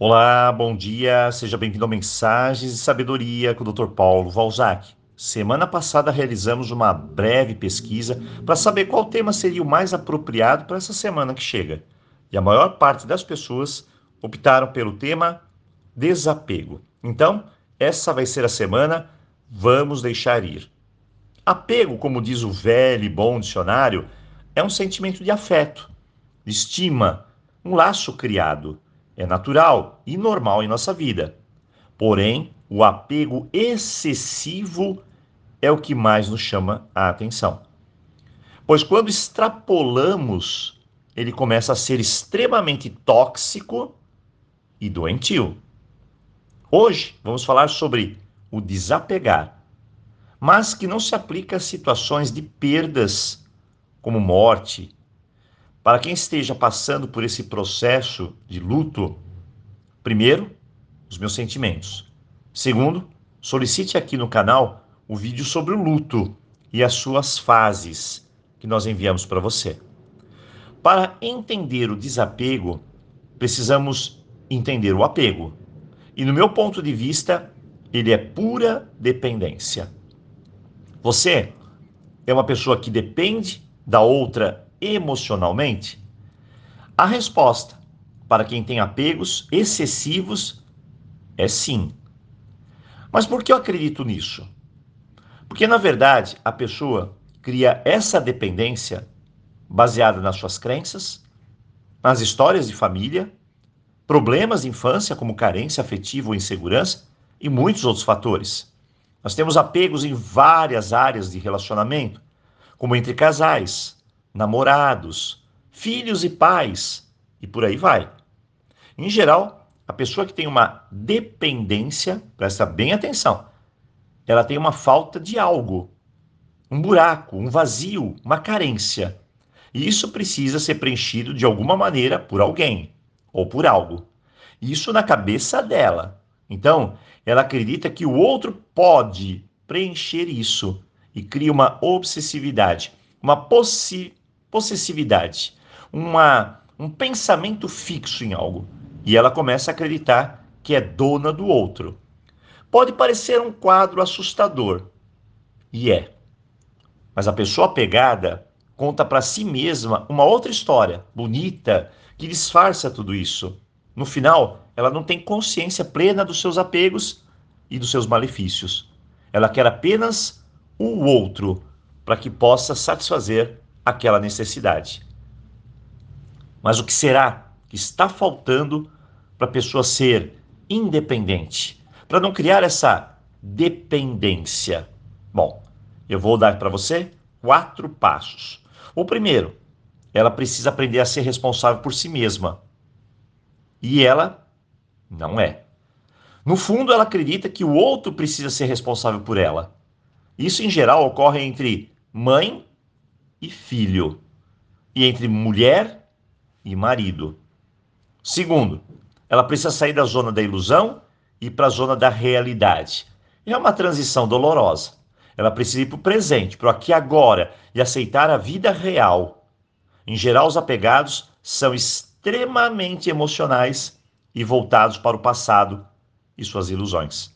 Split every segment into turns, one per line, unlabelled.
Olá, bom dia, seja bem-vindo ao Mensagens de Sabedoria com o Dr. Paulo Valzac. Semana passada realizamos uma breve pesquisa para saber qual tema seria o mais apropriado para essa semana que chega. E a maior parte das pessoas optaram pelo tema desapego. Então, essa vai ser a semana Vamos Deixar Ir. Apego, como diz o velho e bom dicionário, é um sentimento de afeto, de estima, um laço criado é natural e normal em nossa vida. Porém, o apego excessivo é o que mais nos chama a atenção. Pois quando extrapolamos, ele começa a ser extremamente tóxico e doentio. Hoje vamos falar sobre o desapegar, mas que não se aplica a situações de perdas, como morte, para quem esteja passando por esse processo de luto, primeiro, os meus sentimentos. Segundo, solicite aqui no canal o vídeo sobre o luto e as suas fases que nós enviamos para você. Para entender o desapego, precisamos entender o apego. E no meu ponto de vista, ele é pura dependência. Você é uma pessoa que depende da outra emocionalmente? A resposta para quem tem apegos excessivos é sim. Mas por que eu acredito nisso? Porque, na verdade, a pessoa cria essa dependência baseada nas suas crenças, nas histórias de família, problemas de infância, como carência afetiva ou insegurança, e muitos outros fatores. Nós temos apegos em várias áreas de relacionamento, como entre casais, namorados, filhos e pais, e por aí vai. Em geral, a pessoa que tem uma dependência, presta bem atenção, ela tem uma falta de algo, um buraco, um vazio, uma carência. E isso precisa ser preenchido de alguma maneira por alguém ou por algo. Isso na cabeça dela. Então, ela acredita que o outro pode preencher isso e cria uma obsessividade, uma possi possessividade, uma, um pensamento fixo em algo. E ela começa a acreditar que é dona do outro. Pode parecer um quadro assustador, e é. Mas a pessoa apegada conta para si mesma uma outra história, bonita, que disfarça tudo isso. No final, ela não tem consciência plena dos seus apegos e dos seus malefícios. Ela quer apenas o outro para que possa satisfazer aquela necessidade. Mas o que será que está faltando para a pessoa ser independente? Para não criar essa dependência? Bom, eu vou dar para você quatro passos. O primeiro, ela precisa aprender a ser responsável por si mesma. E ela não é. No fundo, ela acredita que o outro precisa ser responsável por ela. Isso, em geral, ocorre entre mãe e filho, e entre mulher e marido. Segundo, ela precisa sair da zona da ilusão e para a zona da realidade. É uma transição dolorosa. Ela precisa ir para o presente, para o aqui e agora, e aceitar a vida real. Em geral, os apegados são extremamente emocionais e voltados para o passado e suas ilusões.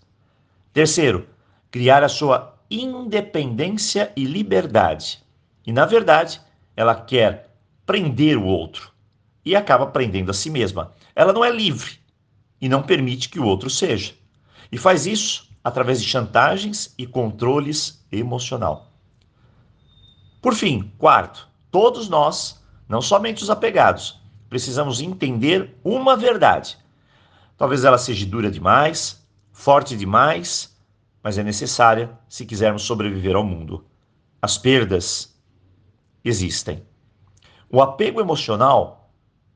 Terceiro, criar a sua independência e liberdade. E na verdade, ela quer prender o outro e acaba prendendo a si mesma. Ela não é livre e não permite que o outro seja. E faz isso através de chantagens e controles emocional. Por fim, quarto, todos nós, não somente os apegados, precisamos entender uma verdade. Talvez ela seja dura demais, forte demais, mas é necessária se quisermos sobreviver ao mundo. As perdas existem. O apego emocional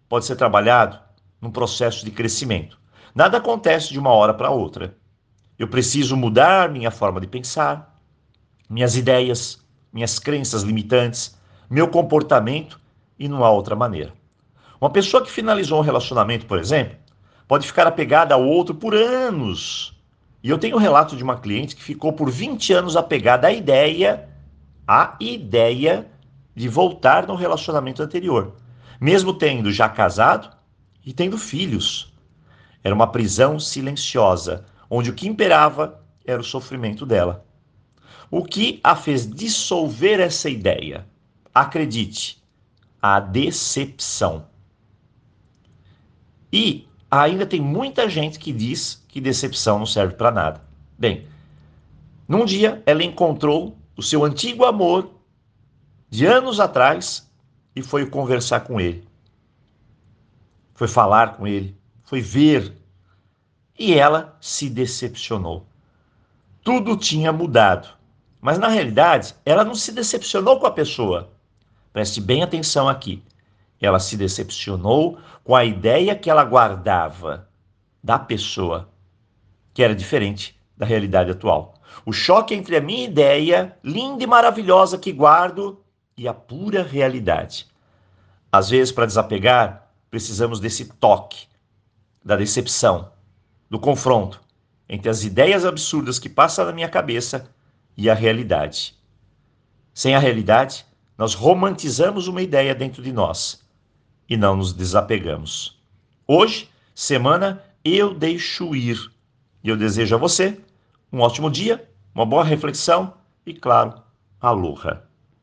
pode ser trabalhado num processo de crescimento. Nada acontece de uma hora para outra. Eu preciso mudar minha forma de pensar, minhas ideias, minhas crenças limitantes, meu comportamento e não há outra maneira. Uma pessoa que finalizou um relacionamento, por exemplo, pode ficar apegada ao outro por anos. E eu tenho um relato de uma cliente que ficou por 20 anos apegada à ideia, à ideia de voltar no relacionamento anterior, mesmo tendo já casado e tendo filhos. Era uma prisão silenciosa, onde o que imperava era o sofrimento dela. O que a fez dissolver essa ideia? Acredite, a decepção. E ainda tem muita gente que diz que decepção não serve para nada. Bem, num dia ela encontrou o seu antigo amor de anos atrás e foi conversar com ele. Foi falar com ele, foi ver. E ela se decepcionou. Tudo tinha mudado. Mas na realidade, ela não se decepcionou com a pessoa. Preste bem atenção aqui. Ela se decepcionou com a ideia que ela guardava da pessoa, que era diferente da realidade atual. O choque entre a minha ideia, linda e maravilhosa que guardo, e a pura realidade. Às vezes, para desapegar, precisamos desse toque, da decepção, do confronto entre as ideias absurdas que passam na minha cabeça e a realidade. Sem a realidade, nós romantizamos uma ideia dentro de nós e não nos desapegamos. Hoje, semana Eu Deixo Ir. E eu desejo a você um ótimo dia, uma boa reflexão e, claro, aloha.